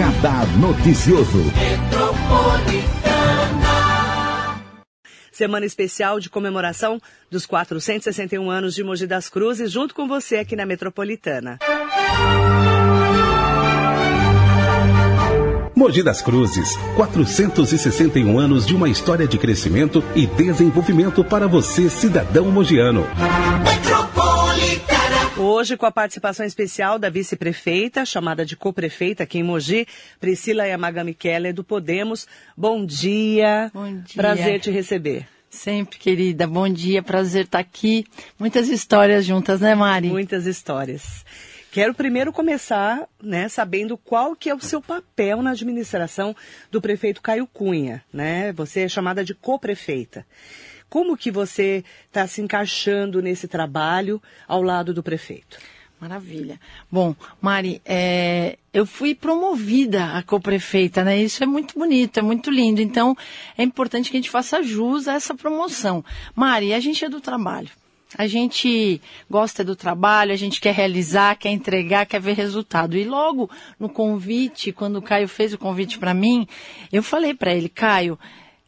Radar Noticioso. Semana especial de comemoração dos 461 anos de Mogi das Cruzes, junto com você aqui na Metropolitana. Mogi das Cruzes, 461 anos de uma história de crescimento e desenvolvimento para você, cidadão mogiano. Hoje, com a participação especial da vice-prefeita, chamada de co-prefeita aqui em Mogi, Priscila Yamagami Keller, do Podemos. Bom dia. Bom dia. Prazer te receber. Sempre, querida. Bom dia, prazer estar aqui. Muitas histórias juntas, né, Mari? Muitas histórias. Quero primeiro começar, né, sabendo qual que é o seu papel na administração do prefeito Caio Cunha, né? Você é chamada de co-prefeita. Como que você está se encaixando nesse trabalho ao lado do prefeito? Maravilha. Bom, Mari, é, eu fui promovida a co-prefeita, né? Isso é muito bonito, é muito lindo. Então, é importante que a gente faça jus a essa promoção. Mari, a gente é do trabalho. A gente gosta do trabalho, a gente quer realizar, quer entregar, quer ver resultado. E logo no convite, quando o Caio fez o convite para mim, eu falei para ele, Caio,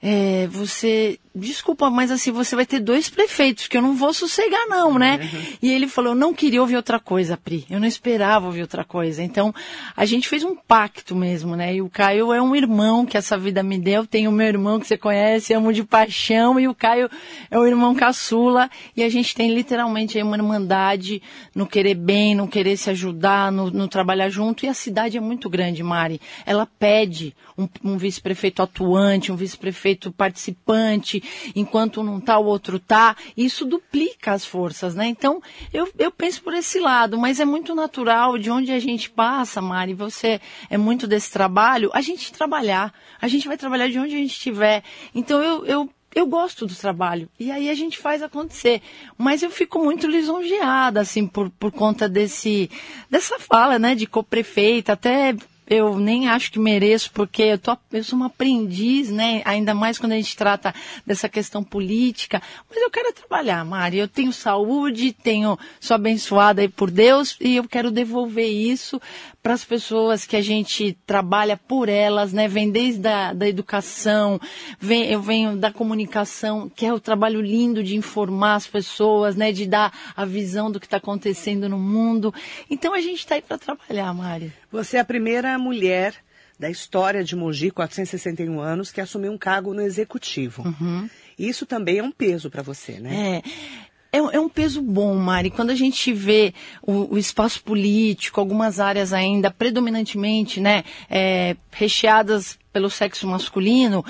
é, você desculpa, mas assim, você vai ter dois prefeitos, que eu não vou sossegar não, né? Uhum. E ele falou, eu não queria ouvir outra coisa, Pri. Eu não esperava ouvir outra coisa. Então, a gente fez um pacto mesmo, né? E o Caio é um irmão que essa vida me deu. Tem o meu irmão que você conhece, amo de paixão, e o Caio é o irmão caçula. E a gente tem literalmente aí uma irmandade no querer bem, no querer se ajudar, no, no trabalhar junto. E a cidade é muito grande, Mari. Ela pede um, um vice-prefeito atuante, um vice-prefeito participante, enquanto não tá, o outro tá. Isso duplica as forças, né? Então, eu, eu penso por esse lado, mas é muito natural de onde a gente passa, Mari, você é muito desse trabalho, a gente trabalhar. A gente vai trabalhar de onde a gente estiver. Então, eu, eu eu gosto do trabalho. E aí a gente faz acontecer. Mas eu fico muito lisonjeada, assim, por, por conta desse, dessa fala, né, de co-prefeita. Até eu nem acho que mereço, porque eu, tô, eu sou uma aprendiz, né? Ainda mais quando a gente trata dessa questão política. Mas eu quero trabalhar, Mari. Eu tenho saúde, tenho, sou abençoada por Deus e eu quero devolver isso para as pessoas que a gente trabalha por elas, né? Vem desde a da educação, vem, eu venho da comunicação, que é o trabalho lindo de informar as pessoas, né? De dar a visão do que está acontecendo no mundo. Então a gente está aí para trabalhar, Mari. Você é a primeira mulher da história de Mogi, 461 anos, que assumiu um cargo no executivo. Uhum. Isso também é um peso para você, né? É é, é, um peso bom, Mari. Quando a gente vê o, o espaço político, algumas áreas ainda predominantemente, né, é, recheadas pelo sexo masculino,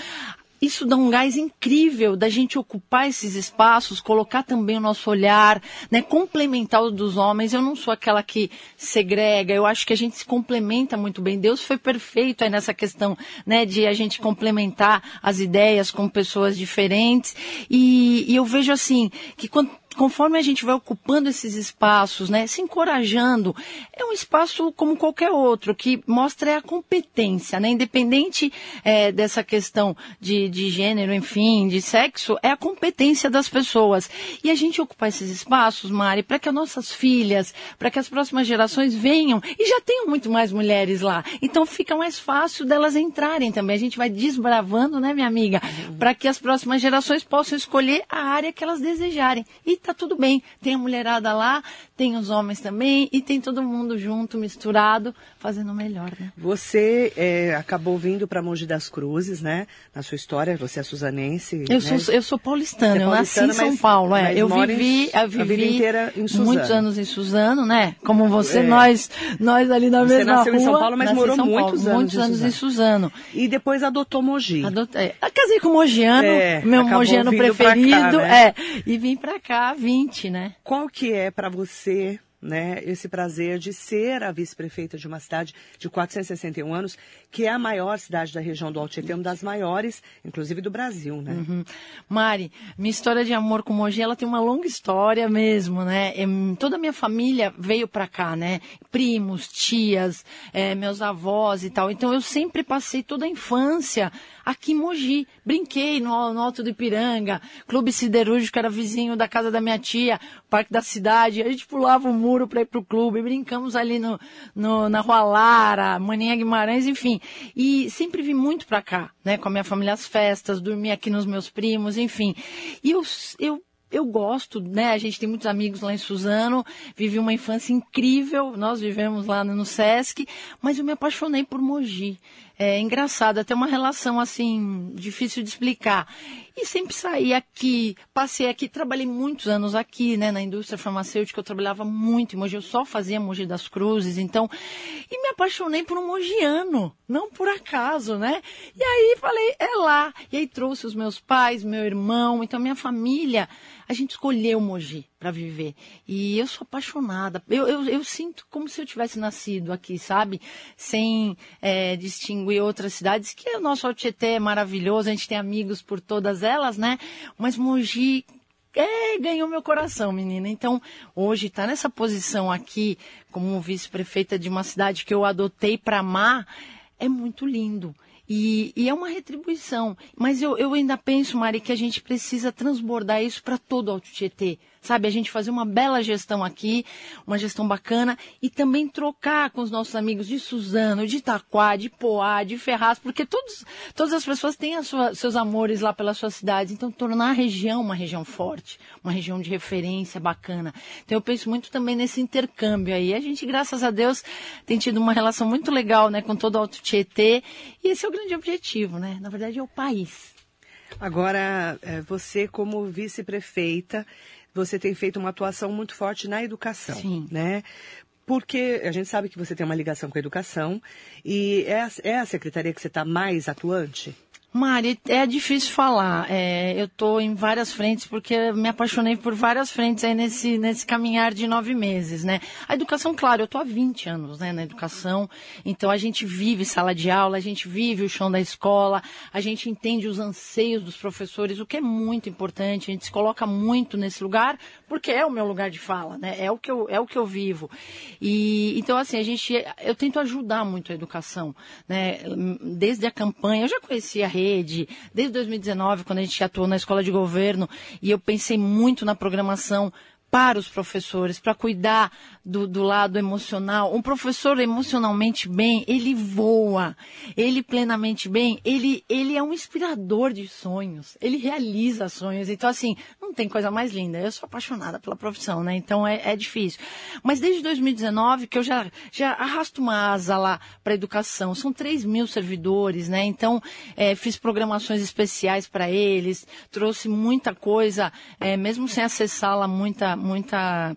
isso dá um gás incrível da gente ocupar esses espaços, colocar também o nosso olhar, né, complementar o dos homens. Eu não sou aquela que segrega, eu acho que a gente se complementa muito bem. Deus foi perfeito aí nessa questão, né, de a gente complementar as ideias com pessoas diferentes. E, e eu vejo assim, que quando conforme a gente vai ocupando esses espaços, né, se encorajando, é um espaço como qualquer outro, que mostra a competência, né, independente é, dessa questão de, de gênero, enfim, de sexo, é a competência das pessoas. E a gente ocupar esses espaços, Mari, para que as nossas filhas, para que as próximas gerações venham, e já tenham muito mais mulheres lá, então fica mais fácil delas entrarem também. A gente vai desbravando, né, minha amiga, para que as próximas gerações possam escolher a área que elas desejarem. E tá tudo bem. Tem a mulherada lá, tem os homens também e tem todo mundo junto, misturado, fazendo o melhor, né? Você é, acabou vindo para Mogi das Cruzes, né? Na sua história, você é suzanense. Eu, né? sou, eu sou paulistana, é eu nasci em São Paulo, é. Eu vivi, eu vivi muitos anos em Suzano, né? Como você, é. nós, nós ali na você mesma rua. Você nasceu em São Paulo, mas morou muitos anos, muitos anos em Suzano. E depois adotou Mogi. É, casei com o Mogiano, é, meu Mogiano preferido, cá, né? é. E vim para cá 20, né? Qual que é para você né, esse prazer de ser a vice-prefeita de uma cidade de 461 anos, que é a maior cidade da região do Alto Tietê, uma das maiores, inclusive do Brasil, né? Uhum. Mari, minha história de amor com Mogi, ela tem uma longa história mesmo, né? Toda a minha família veio para cá, né? Primos, tias, é, meus avós e tal. Então eu sempre passei toda a infância aqui em Mogi. Brinquei no, no Alto do Ipiranga, Clube Siderúrgico era vizinho da casa da minha tia, Parque da Cidade. A gente pulava o muro para ir pro clube, brincamos ali no, no, na Rua Lara, Maninha Guimarães, enfim. E sempre vim muito para cá, né? Com a minha família às festas, dormi aqui nos meus primos, enfim. E eu, eu eu gosto, né? A gente tem muitos amigos lá em Suzano, vivi uma infância incrível, nós vivemos lá no Sesc, mas eu me apaixonei por Mogi é engraçado, até uma relação assim, difícil de explicar. E sempre saí aqui, passei aqui, trabalhei muitos anos aqui, né, na indústria farmacêutica, eu trabalhava muito em Mogi, eu só fazia Mogi das Cruzes, então, e me apaixonei por um mogiano, não por acaso, né? E aí falei, é lá. E aí trouxe os meus pais, meu irmão, então minha família, a gente escolheu Mogi para viver. E eu sou apaixonada. Eu, eu, eu, sinto como se eu tivesse nascido aqui, sabe? Sem é, distinguir outras cidades, que o nosso Altietê é maravilhoso, a gente tem amigos por todas elas, né? Mas Mogi é, ganhou meu coração, menina. Então, hoje está nessa posição aqui, como vice-prefeita de uma cidade que eu adotei para amar, é muito lindo. E, e, é uma retribuição. Mas eu, eu ainda penso, Mari, que a gente precisa transbordar isso para todo o Alto Tietê sabe? A gente fazer uma bela gestão aqui, uma gestão bacana e também trocar com os nossos amigos de Suzano, de Itaquá, de Poá, de Ferraz, porque todos, todas as pessoas têm seus amores lá pelas suas cidades, então tornar a região uma região forte, uma região de referência bacana. Então eu penso muito também nesse intercâmbio aí. A gente, graças a Deus, tem tido uma relação muito legal, né, com todo o Alto Tietê, e esse é o grande objetivo, né? Na verdade é o país. Agora, é, você como vice-prefeita, você tem feito uma atuação muito forte na educação, Sim. né? Porque a gente sabe que você tem uma ligação com a educação e é a, é a secretaria que você está mais atuante? Mari, é difícil falar. É, eu estou em várias frentes porque me apaixonei por várias frentes aí nesse, nesse caminhar de nove meses, né? A educação, claro, eu estou há 20 anos né, na educação, então a gente vive sala de aula, a gente vive o chão da escola, a gente entende os anseios dos professores, o que é muito importante, a gente se coloca muito nesse lugar porque é o meu lugar de fala, né? É o que eu, é o que eu vivo. E então assim, a gente eu tento ajudar muito a educação, né? Desde a campanha, eu já conhecia a rede, desde 2019, quando a gente atuou na escola de governo, e eu pensei muito na programação para os professores, para cuidar do, do, lado emocional. Um professor emocionalmente bem, ele voa. Ele plenamente bem, ele, ele é um inspirador de sonhos. Ele realiza sonhos. Então, assim, não tem coisa mais linda. Eu sou apaixonada pela profissão, né? Então é, é difícil. Mas desde 2019 que eu já, já arrasto uma asa lá para educação. São 3 mil servidores, né? Então, é, fiz programações especiais para eles, trouxe muita coisa, é, mesmo sem acessá-la muita muita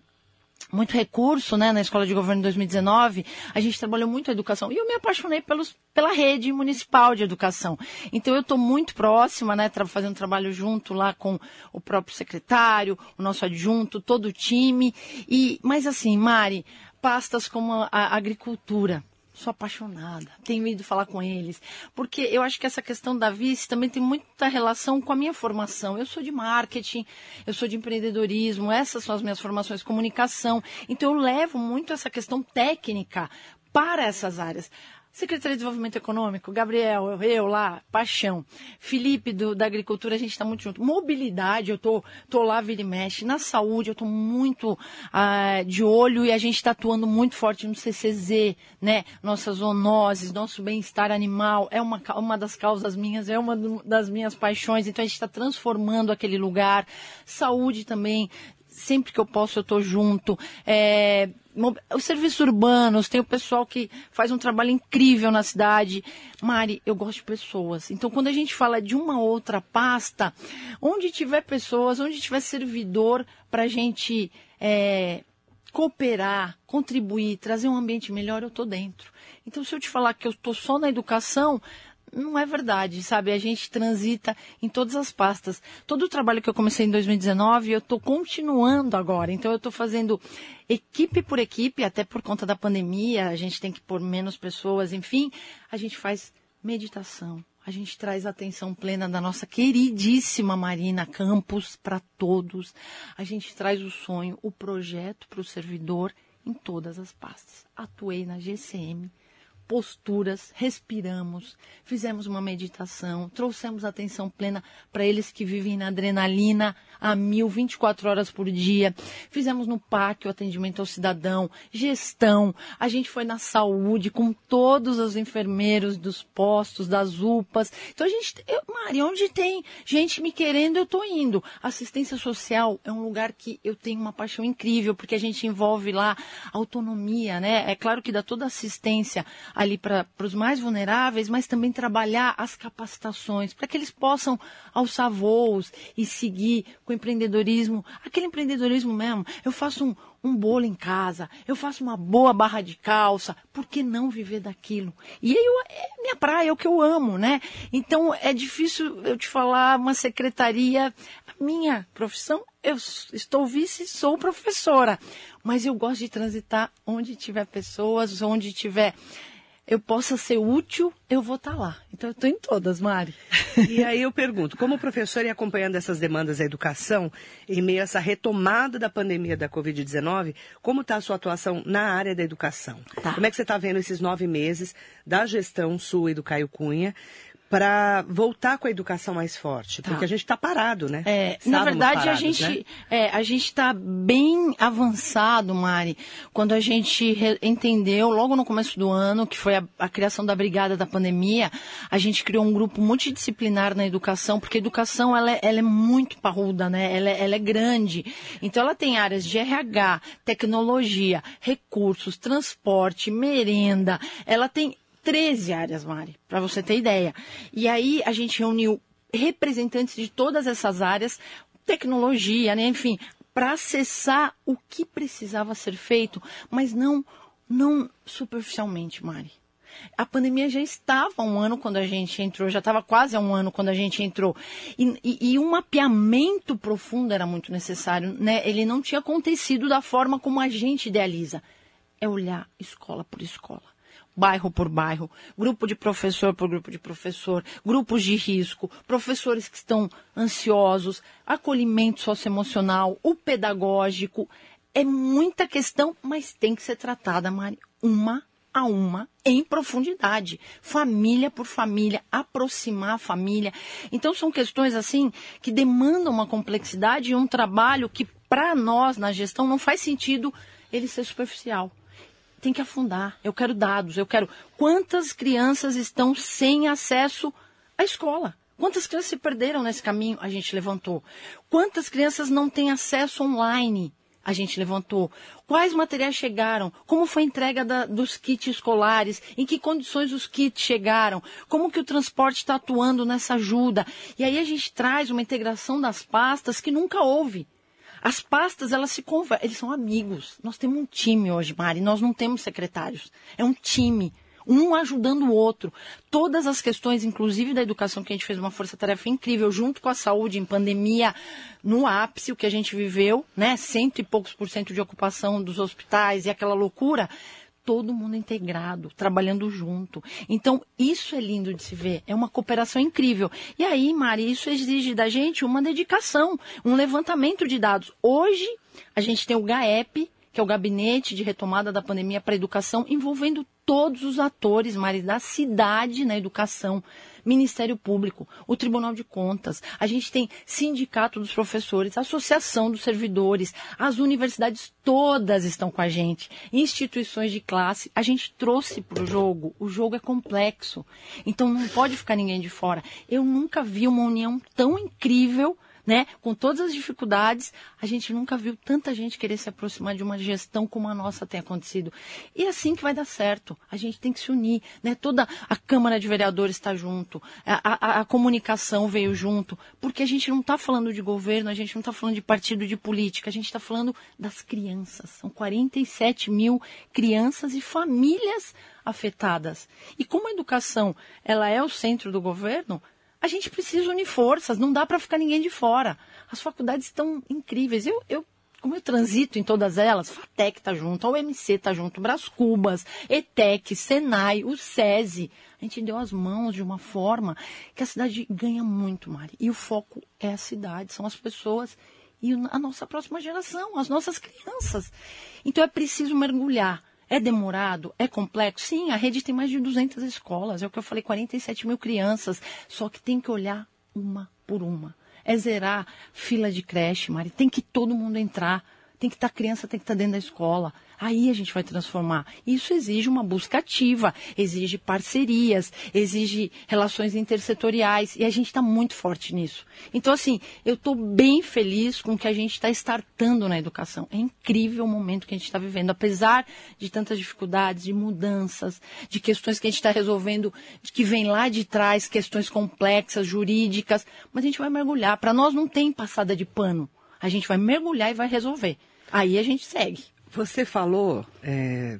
muito recurso né, na Escola de Governo em 2019, a gente trabalhou muito a educação. E eu me apaixonei pelos, pela rede municipal de educação. Então eu estou muito próxima, né, fazendo trabalho junto lá com o próprio secretário, o nosso adjunto, todo o time. E, mas assim, Mari, pastas como a, a agricultura, sou apaixonada, tenho ido falar com eles, porque eu acho que essa questão da vice também tem muita relação com a minha formação. Eu sou de marketing, eu sou de empreendedorismo, essas são as minhas formações, comunicação. Então eu levo muito essa questão técnica para essas áreas. Secretaria de Desenvolvimento Econômico, Gabriel, eu, lá, paixão. Felipe do, da Agricultura, a gente está muito junto. Mobilidade, eu tô, tô lá, vira e mexe. Na saúde, eu tô muito ah, de olho e a gente está atuando muito forte no CCZ, né? Nossas zoonoses, nosso bem-estar animal, é uma, uma das causas minhas, é uma das minhas paixões. Então a gente está transformando aquele lugar. Saúde também, sempre que eu posso eu estou junto. É, os serviços urbanos, tem o pessoal que faz um trabalho incrível na cidade. Mari, eu gosto de pessoas. Então, quando a gente fala de uma outra pasta, onde tiver pessoas, onde tiver servidor para a gente é, cooperar, contribuir, trazer um ambiente melhor, eu estou dentro. Então, se eu te falar que eu estou só na educação, não é verdade, sabe? A gente transita em todas as pastas. Todo o trabalho que eu comecei em 2019, eu estou continuando agora. Então, eu estou fazendo equipe por equipe, até por conta da pandemia, a gente tem que pôr menos pessoas, enfim, a gente faz meditação. A gente traz a atenção plena da nossa queridíssima Marina Campos para todos. A gente traz o sonho, o projeto para o servidor em todas as pastas. Atuei na GCM, posturas, respiramos, fizemos uma meditação, trouxemos atenção plena para eles que vivem na adrenalina a mil, 24 horas por dia. Fizemos no PAC o atendimento ao cidadão, gestão. A gente foi na saúde com todos os enfermeiros dos postos, das UPAs. Então a gente, eu, Mari, onde tem gente me querendo, eu estou indo. Assistência social é um lugar que eu tenho uma paixão incrível, porque a gente envolve lá autonomia, né? É claro que dá toda assistência ali para os mais vulneráveis, mas também trabalhar as capacitações para que eles possam alçar voos e seguir com empreendedorismo, aquele empreendedorismo mesmo. Eu faço um, um bolo em casa, eu faço uma boa barra de calça, por que não viver daquilo? E eu, é minha praia, é o que eu amo, né? Então é difícil eu te falar uma secretaria, minha profissão, eu estou vice, sou professora, mas eu gosto de transitar onde tiver pessoas, onde tiver eu possa ser útil, eu vou estar tá lá. Então, eu estou em todas, Mari. E aí eu pergunto, como professora e acompanhando essas demandas da educação, em meio a essa retomada da pandemia da Covid-19, como está a sua atuação na área da educação? Tá. Como é que você está vendo esses nove meses da gestão sua e do Caio Cunha? Para voltar com a educação mais forte, tá. porque a gente está parado, né? É, na verdade, parados, a gente né? é, a gente está bem avançado, Mari, quando a gente entendeu logo no começo do ano que foi a, a, criação da brigada da pandemia, a gente criou um grupo multidisciplinar na educação, porque a educação ela é, ela é muito parruda, né? Ela é, ela é grande, então ela tem áreas de RH, tecnologia, recursos, transporte, merenda, ela tem 13 áreas, Mari, para você ter ideia. E aí a gente reuniu representantes de todas essas áreas, tecnologia, né, enfim, para acessar o que precisava ser feito, mas não, não superficialmente, Mari. A pandemia já estava um ano quando a gente entrou, já estava quase um ano quando a gente entrou. E, e, e, um mapeamento profundo era muito necessário. Né? Ele não tinha acontecido da forma como a gente idealiza. É olhar escola por escola bairro por bairro, grupo de professor por grupo de professor, grupos de risco, professores que estão ansiosos, acolhimento socioemocional, o pedagógico. É muita questão, mas tem que ser tratada, Mari, uma a uma, em profundidade, família por família, aproximar a família. Então são questões assim que demandam uma complexidade e um trabalho que para nós na gestão não faz sentido ele ser superficial tem que afundar. Eu quero dados, eu quero quantas crianças estão sem acesso à escola. Quantas crianças se perderam nesse caminho? A gente levantou. Quantas crianças não têm acesso online? A gente levantou. Quais materiais chegaram? Como foi a entrega da, dos kits escolares? Em que condições os kits chegaram? Como que o transporte está atuando nessa ajuda? E aí a gente traz uma integração das pastas que nunca houve. As pastas, elas se conversam, eles são amigos. Nós temos um time hoje, Mari, nós não temos secretários. É um time um ajudando o outro. Todas as questões, inclusive da educação, que a gente fez uma força-tarefa incrível, junto com a saúde, em pandemia, no ápice, o que a gente viveu, né? Cento e poucos por cento de ocupação dos hospitais e aquela loucura todo mundo integrado, trabalhando junto. Então, isso é lindo de se ver, é uma cooperação incrível. E aí, Mari, isso exige da gente uma dedicação, um levantamento de dados. Hoje, a gente tem o GAEP, que é o Gabinete de Retomada da Pandemia para a Educação, envolvendo todos os atores, Mari, da cidade na educação. Ministério Público, o Tribunal de Contas, a gente tem Sindicato dos Professores, Associação dos Servidores, as universidades todas estão com a gente, instituições de classe. A gente trouxe para o jogo, o jogo é complexo, então não pode ficar ninguém de fora. Eu nunca vi uma união tão incrível né? Com todas as dificuldades, a gente nunca viu tanta gente querer se aproximar de uma gestão como a nossa tem acontecido. E é assim que vai dar certo. A gente tem que se unir, né? Toda a Câmara de Vereadores está junto, a, a, a, comunicação veio junto, porque a gente não está falando de governo, a gente não está falando de partido de política, a gente está falando das crianças. São 47 mil crianças e famílias afetadas. E como a educação ela é o centro do governo, a gente precisa unir forças, não dá para ficar ninguém de fora. As faculdades estão incríveis. Eu, eu como eu transito em todas elas, FATEC está junto, a UMC está junto, Bras Cubas, ETEC, Senai, o SESI. A gente deu as mãos de uma forma que a cidade ganha muito, Mari. E o foco é a cidade, são as pessoas e a nossa próxima geração, as nossas crianças. Então é preciso mergulhar. É demorado? É complexo? Sim, a rede tem mais de 200 escolas, é o que eu falei, 47 mil crianças. Só que tem que olhar uma por uma. É zerar fila de creche, Mari. Tem que todo mundo entrar. Tem que estar tá, criança, tem que estar tá dentro da escola. Aí a gente vai transformar. Isso exige uma busca ativa, exige parcerias, exige relações intersetoriais. E a gente está muito forte nisso. Então, assim, eu estou bem feliz com o que a gente está startando na educação. É incrível o momento que a gente está vivendo. Apesar de tantas dificuldades, de mudanças, de questões que a gente está resolvendo, que vem lá de trás, questões complexas, jurídicas. Mas a gente vai mergulhar. Para nós não tem passada de pano. A gente vai mergulhar e vai resolver. Aí a gente segue. Você falou, é,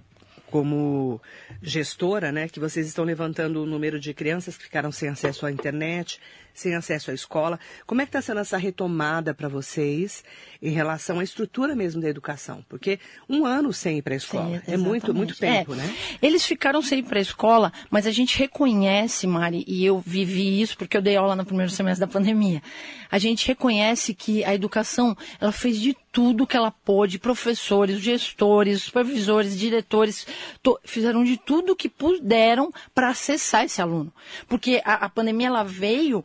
como gestora, né, que vocês estão levantando o número de crianças que ficaram sem acesso à internet, sem acesso à escola. Como é que está sendo essa retomada para vocês em relação à estrutura mesmo da educação? Porque um ano sem ir para a escola Sim, é muito, muito tempo, é. né? Eles ficaram sem ir para a escola, mas a gente reconhece, Mari, e eu vivi isso porque eu dei aula no primeiro semestre da pandemia. A gente reconhece que a educação, ela fez de tudo que ela pôde, professores, gestores, supervisores, diretores, fizeram de tudo que puderam para acessar esse aluno. Porque a, a pandemia ela veio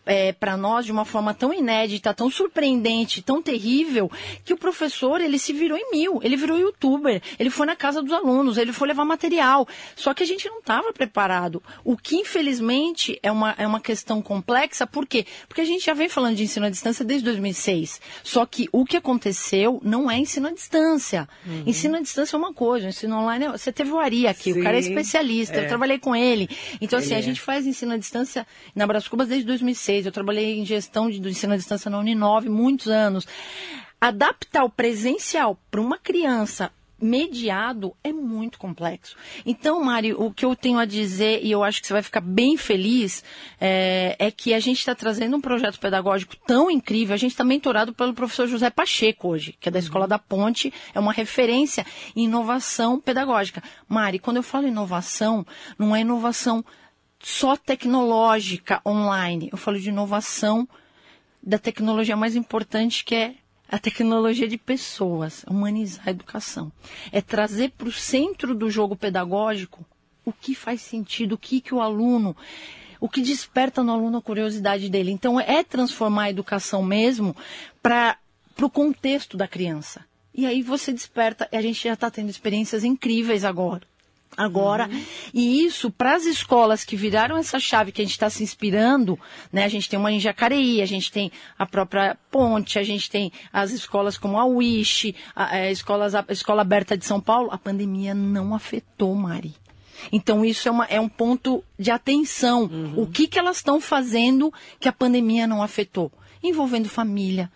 é, para nós de uma forma tão inédita, tão surpreendente, tão terrível, que o professor ele se virou em mil, ele virou youtuber, ele foi na casa dos alunos, ele foi levar material. Só que a gente não estava preparado. O que infelizmente é uma, é uma questão complexa, por quê? Porque a gente já vem falando de ensino à distância desde 2006. Só que o que aconteceu não é ensino à distância. Uhum. Ensino à distância é uma coisa, ensino online é... Você teve o Ari aqui, Sim, o cara é especialista, é. eu trabalhei com ele. Então, ele assim, é. a gente faz ensino à distância na Brás Cubas desde 2006. 2006. Eu trabalhei em gestão de, do ensino à distância na Uninove muitos anos. Adaptar o presencial para uma criança mediado é muito complexo. Então, Mari, o que eu tenho a dizer, e eu acho que você vai ficar bem feliz, é, é que a gente está trazendo um projeto pedagógico tão incrível. A gente está mentorado pelo professor José Pacheco hoje, que é da uhum. Escola da Ponte, é uma referência em inovação pedagógica. Mari, quando eu falo inovação, não é inovação só tecnológica online. Eu falo de inovação da tecnologia mais importante que é a tecnologia de pessoas, humanizar a educação. É trazer para o centro do jogo pedagógico o que faz sentido, o que, que o aluno, o que desperta no aluno a curiosidade dele. Então, é transformar a educação mesmo para o contexto da criança. E aí você desperta, e a gente já está tendo experiências incríveis agora agora. Uhum. E isso, para as escolas que viraram essa chave que a gente está se inspirando, né? A gente tem uma em Jacareí, a gente tem a própria Ponte, a gente tem as escolas como a Wish, a, a, é, escolas, a Escola Aberta de São Paulo, a pandemia não afetou, Mari. Então, isso é, uma, é um ponto de atenção. Uhum. O que, que elas estão fazendo que a pandemia não afetou? Envolvendo família,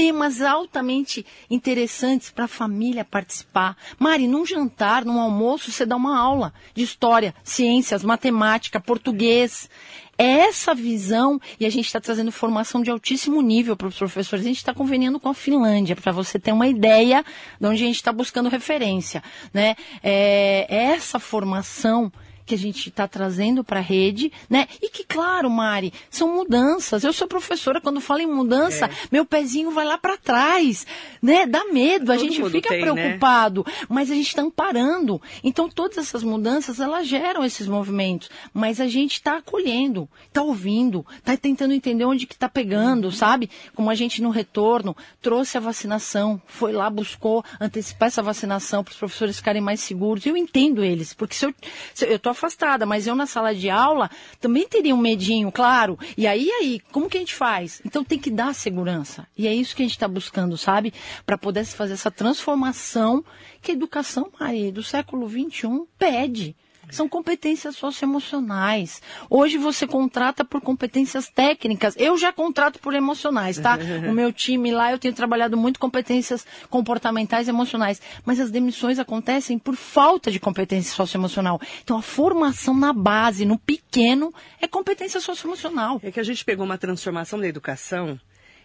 temas altamente interessantes para a família participar. Mari, num jantar, num almoço, você dá uma aula de história, ciências, matemática, português. É essa visão, e a gente está trazendo formação de altíssimo nível para os professores. A gente está conveniando com a Finlândia, para você ter uma ideia de onde a gente está buscando referência. Né? É, é essa formação que a gente está trazendo para a rede, né? E que, claro, Mari, são mudanças. Eu sou professora, quando falo em mudança, é. meu pezinho vai lá para trás, né? Dá medo, a Todo gente fica tem, né? preocupado, né? mas a gente está amparando. Então, todas essas mudanças, elas geram esses movimentos, mas a gente está acolhendo, está ouvindo, está tentando entender onde que está pegando, uhum. sabe? Como a gente no retorno trouxe a vacinação, foi lá, buscou antecipar essa vacinação para os professores ficarem mais seguros. Eu entendo eles, porque se eu, se eu tô afastada, mas eu na sala de aula também teria um medinho, claro. E aí, aí, como que a gente faz? Então tem que dar segurança. E é isso que a gente está buscando, sabe? Para poder fazer essa transformação que a educação, Maria, do século XXI pede são competências socioemocionais. Hoje você contrata por competências técnicas. Eu já contrato por emocionais, tá? o meu time lá, eu tenho trabalhado muito competências comportamentais e emocionais. Mas as demissões acontecem por falta de competência socioemocional. Então a formação na base, no pequeno, é competência socioemocional. É que a gente pegou uma transformação da educação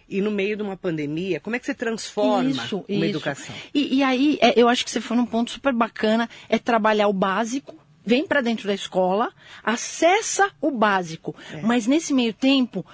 e no meio de uma pandemia, como é que você transforma isso, uma isso. educação? E, e aí, é, eu acho que você foi num ponto super bacana, é trabalhar o básico, vem para dentro da escola, acessa o básico. É. Mas nesse meio tempo,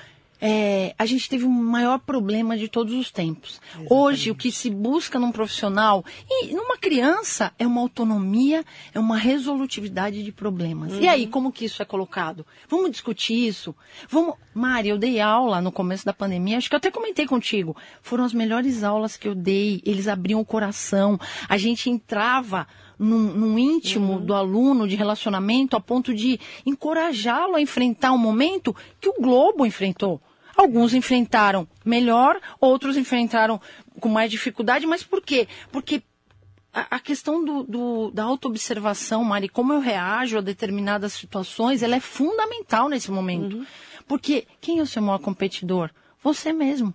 é, a gente teve o maior problema de todos os tempos. Exatamente. Hoje, o que se busca num profissional e numa criança é uma autonomia, é uma resolutividade de problemas. Uhum. E aí, como que isso é colocado? Vamos discutir isso? Vamos. Mari, eu dei aula no começo da pandemia, acho que eu até comentei contigo. Foram as melhores aulas que eu dei, eles abriam o coração, a gente entrava num, num íntimo uhum. do aluno, de relacionamento, a ponto de encorajá-lo a enfrentar um momento que o Globo enfrentou. Alguns enfrentaram melhor, outros enfrentaram com mais dificuldade, mas por quê? Porque a, a questão do, do, da autoobservação, Mari, como eu reajo a determinadas situações, ela é fundamental nesse momento. Uhum. Porque quem é o seu maior competidor? Você mesmo.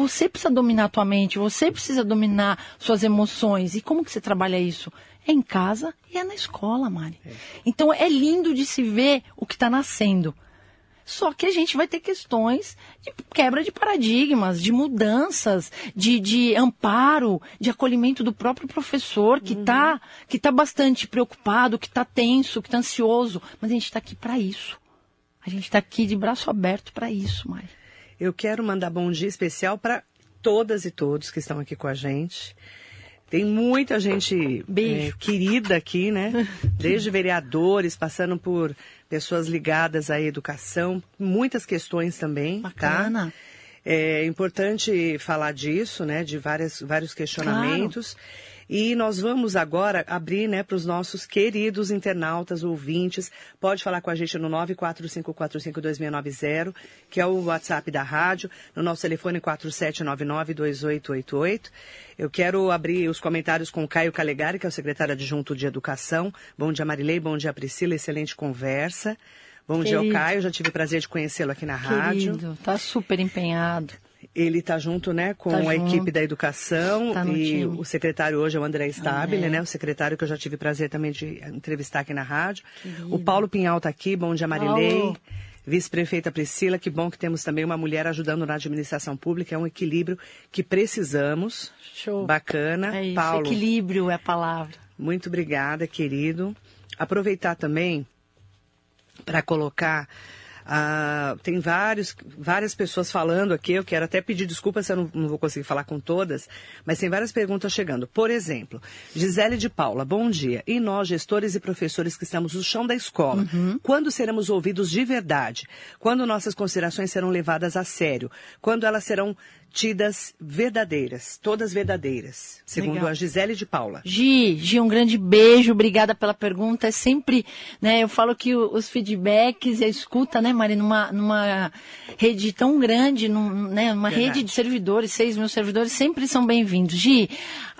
Você precisa dominar a tua mente, você precisa dominar suas emoções. E como que você trabalha isso? É em casa e é na escola, Mari. É. Então é lindo de se ver o que está nascendo. Só que a gente vai ter questões de quebra de paradigmas, de mudanças, de, de amparo, de acolhimento do próprio professor que está uhum. que tá bastante preocupado, que está tenso, que está ansioso. Mas a gente está aqui para isso. A gente está aqui de braço aberto para isso, Mari. Eu quero mandar bom dia especial para todas e todos que estão aqui com a gente. Tem muita gente é, querida aqui, né? Desde vereadores, passando por pessoas ligadas à educação, muitas questões também, tá? Bacana. tá? É importante falar disso, né? De várias, vários questionamentos. Claro. E nós vamos agora abrir né, para os nossos queridos internautas, ouvintes. Pode falar com a gente no 945452690, que é o WhatsApp da rádio, no nosso telefone 47992888. Eu quero abrir os comentários com o Caio Calegari, que é o secretário adjunto de Educação. Bom dia, Marilei. Bom dia, Priscila. Excelente conversa. Bom Querido. dia, Caio. Já tive o prazer de conhecê-lo aqui na rádio. Querido, tá super empenhado. Ele está junto, né, com tá a junto. equipe da educação tá e time. o secretário hoje é o André Stabile, né, o secretário que eu já tive prazer também de entrevistar aqui na rádio. Querido. O Paulo Pinhal está aqui, bom dia Marilei. Vice-prefeita Priscila, que bom que temos também uma mulher ajudando na administração pública, é um equilíbrio que precisamos. Show. Bacana. É isso, Paulo. equilíbrio é a palavra. Muito obrigada, querido. Aproveitar também para colocar ah, tem vários, várias pessoas falando aqui. Eu quero até pedir desculpa se eu não, não, vou conseguir falar com todas, mas tem várias perguntas chegando. Por exemplo, Gisele de Paula, bom dia. E nós, gestores e professores que estamos no chão da escola, uhum. quando seremos ouvidos de verdade? Quando nossas considerações serão levadas a sério? Quando elas serão tidas verdadeiras, todas verdadeiras, segundo Legal. a Gisele de Paula. Gi, Gi, um grande beijo, obrigada pela pergunta. É sempre, né, eu falo que os feedbacks e a escuta, né, Mari, numa, numa rede tão grande, num, né, numa Verdade. rede de servidores, seis mil servidores, sempre são bem-vindos. Gi,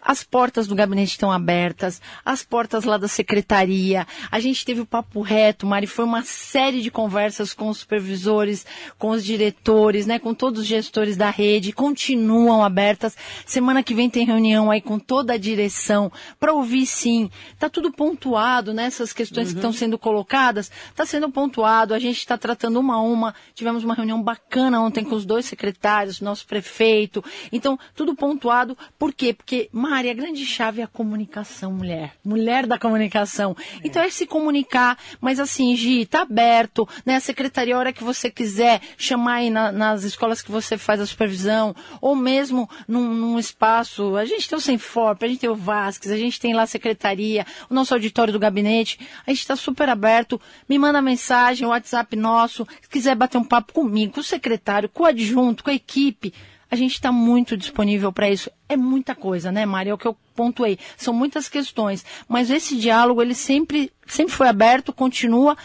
as portas do gabinete estão abertas, as portas lá da secretaria. A gente teve o papo reto, Mari, foi uma série de conversas com os supervisores, com os diretores, né, com todos os gestores da rede, continuam abertas. Semana que vem tem reunião aí com toda a direção para ouvir sim. Tá tudo pontuado, né, essas questões uhum. que estão sendo colocadas, está sendo pontuado, a gente está tratando uma a uma. Tivemos uma reunião bacana ontem com os dois secretários, nosso prefeito. Então, tudo pontuado. Por quê? Porque Mari, a grande chave é a comunicação, mulher. Mulher da comunicação. É. Então é se comunicar, mas assim, Gi, tá aberto, né? A secretaria, a hora que você quiser, chamar aí na, nas escolas que você faz a supervisão, ou mesmo num, num espaço. A gente tem o Senforp, a gente tem o Vasques, a gente tem lá a secretaria, o nosso auditório do gabinete. A gente está super aberto. Me manda mensagem, o WhatsApp nosso. Se quiser bater um papo comigo, com o secretário, com o adjunto, com a equipe a gente está muito disponível para isso. É muita coisa, né, Maria? É o que eu pontuei. São muitas questões. Mas esse diálogo, ele sempre, sempre foi aberto, continua.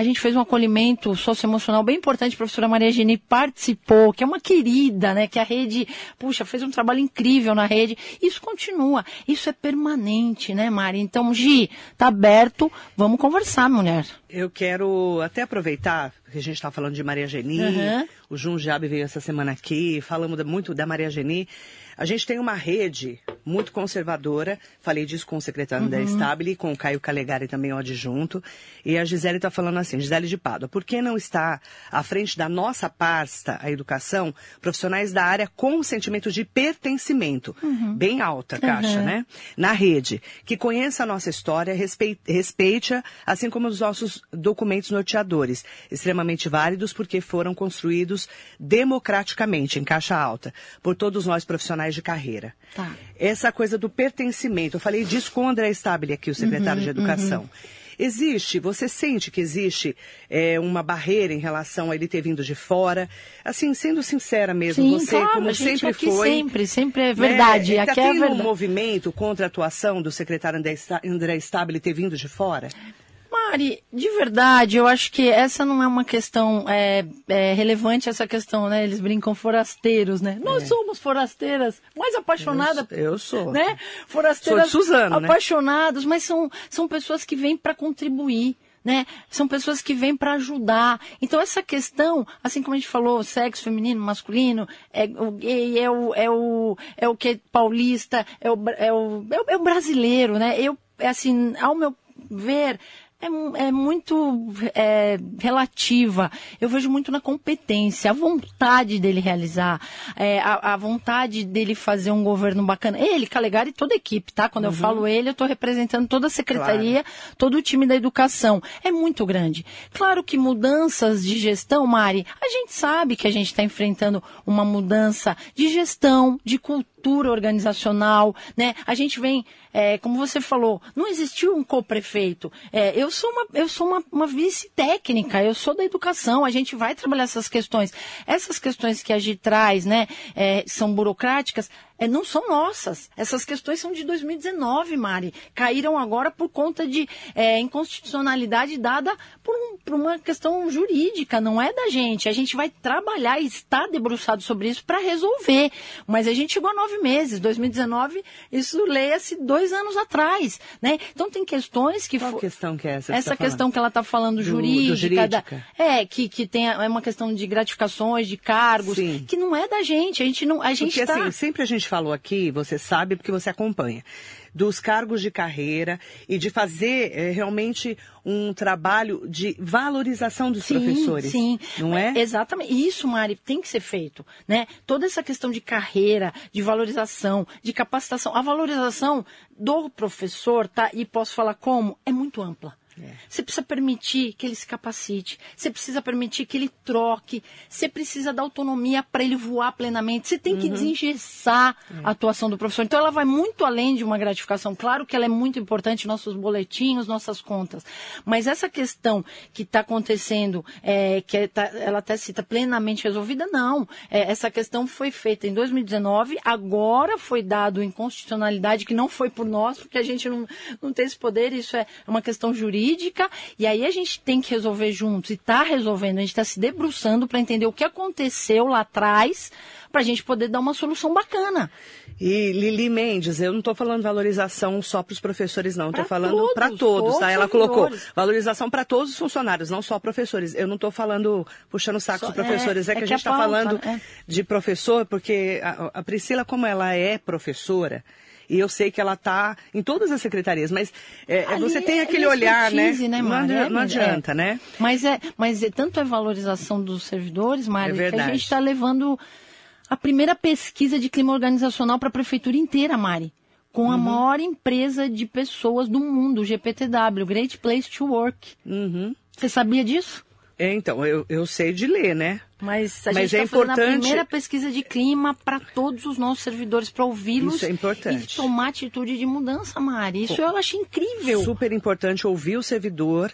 A gente fez um acolhimento socioemocional bem importante, a professora Maria Geni participou, que é uma querida, né? Que a rede, puxa, fez um trabalho incrível na rede. Isso continua, isso é permanente, né, Mari? Então, Gi, tá aberto, vamos conversar, mulher. Eu quero até aproveitar que a gente está falando de Maria Geni, uhum. o Junjab veio essa semana aqui, falamos muito da Maria Geni. A gente tem uma rede muito conservadora, falei disso com o secretário uhum. da Stabile, com o Caio Calegari também, o adjunto, e a Gisele está falando assim, Gisele de Pádua, por que não está à frente da nossa pasta, a educação, profissionais da área com sentimento de pertencimento, uhum. bem alta caixa, uhum. né? Na rede, que conheça a nossa história, respeite-a, assim como os nossos documentos norteadores, extremamente válidos porque foram construídos democraticamente, em caixa alta, por todos nós profissionais de carreira. Tá. Essa coisa do pertencimento, eu falei disso com o André Stabile aqui, o secretário uhum, de Educação. Uhum. Existe, você sente que existe é, uma barreira em relação a ele ter vindo de fora? Assim, sendo sincera mesmo, Sim, você, claro, como sempre foi. Sempre, sempre é verdade. Né? Aqui é verdade. um movimento contra a atuação do secretário André Stabile ter vindo de fora? Mari, de verdade, eu acho que essa não é uma questão é, é, relevante, essa questão, né? Eles brincam forasteiros, né? Nós é. somos forasteiras, mais apaixonadas. Eu, eu, sou. Né? Forasteiras sou Suzano, né? apaixonados, né? mas são, são pessoas que vêm para contribuir. Né? São pessoas que vêm para ajudar. Então, essa questão, assim como a gente falou, sexo feminino, masculino, é o gay, é o, é o, é o que é paulista, é o, é o, é o, é o brasileiro, né? Eu, é assim, ao meu ver, é, é muito é, relativa. Eu vejo muito na competência, a vontade dele realizar, é, a, a, vontade dele fazer um governo bacana. Ele, Calegari e toda a equipe, tá? Quando uhum. eu falo ele, eu estou representando toda a secretaria, claro. todo o time da educação. É muito grande. Claro que mudanças de gestão, Mari, a gente sabe que a gente está enfrentando uma mudança de gestão, de cultura organizacional, né? A gente vem, é, como você falou, não existiu um co-prefeito. É, eu eu sou uma, eu sou uma, uma vice-técnica, eu sou da educação, a gente vai trabalhar essas questões. Essas questões que a gente traz, né, é, são burocráticas, é, não são nossas. Essas questões são de 2019, Mari. Caíram agora por conta de é, inconstitucionalidade dada por, um, por, uma questão jurídica, não é da gente. A gente vai trabalhar e está debruçado sobre isso para resolver. Mas a gente chegou a nove meses. 2019, isso leia-se dois anos atrás. Né? Então tem questões que. Qual questão que é essa? Que essa tá questão que ela está falando do, jurídica. Do jurídica. Da, é, que, que tem é uma questão de gratificações, de cargos, Sim. que não é da gente. A gente não. A gente Porque tá... assim, sempre a gente falou aqui, você sabe porque você acompanha, dos cargos de carreira e de fazer é, realmente um trabalho de valorização dos sim, professores. Sim, não é? Exatamente. Isso, Mari, tem que ser feito, né? Toda essa questão de carreira, de valorização, de capacitação, a valorização do professor, tá? E posso falar como? É muito ampla. É. Você precisa permitir que ele se capacite, você precisa permitir que ele troque, você precisa dar autonomia para ele voar plenamente, você tem que uhum. desengessar é. a atuação do professor. Então ela vai muito além de uma gratificação. Claro que ela é muito importante, nossos boletins, nossas contas. Mas essa questão que está acontecendo, é, que é, tá, ela até cita plenamente resolvida, não. Essa questão foi feita em 2019, agora foi dado inconstitucionalidade, que não foi por nós, porque a gente não, não tem esse poder, isso é uma questão jurídica jurídica, e aí a gente tem que resolver juntos, e está resolvendo, a gente está se debruçando para entender o que aconteceu lá atrás, para a gente poder dar uma solução bacana. E Lili Mendes, eu não estou falando valorização só para os professores, não. Estou falando para todos, tá? Ela colocou valorização para todos os funcionários, não só professores. Eu não estou falando puxando o saco dos professores. É, é que é a gente está falando é. de professor, porque a, a Priscila, como ela é professora, e eu sei que ela está em todas as secretarias, mas é, é você tem aquele olhar, né? né não, adianta, não adianta, né? Mas é, mas é tanto a valorização dos servidores, Mário, é que a gente está levando a primeira pesquisa de clima organizacional para a prefeitura inteira, Mari. Com a uhum. maior empresa de pessoas do mundo, o GPTW, Great Place to Work. Uhum. Você sabia disso? É, então, eu, eu sei de ler, né? Mas a Mas gente está é fazendo a primeira pesquisa de clima para todos os nossos servidores, para ouvi-los Isso é importante. e tomar atitude de mudança, Mari. Isso Pô, eu acho incrível. Super importante ouvir o servidor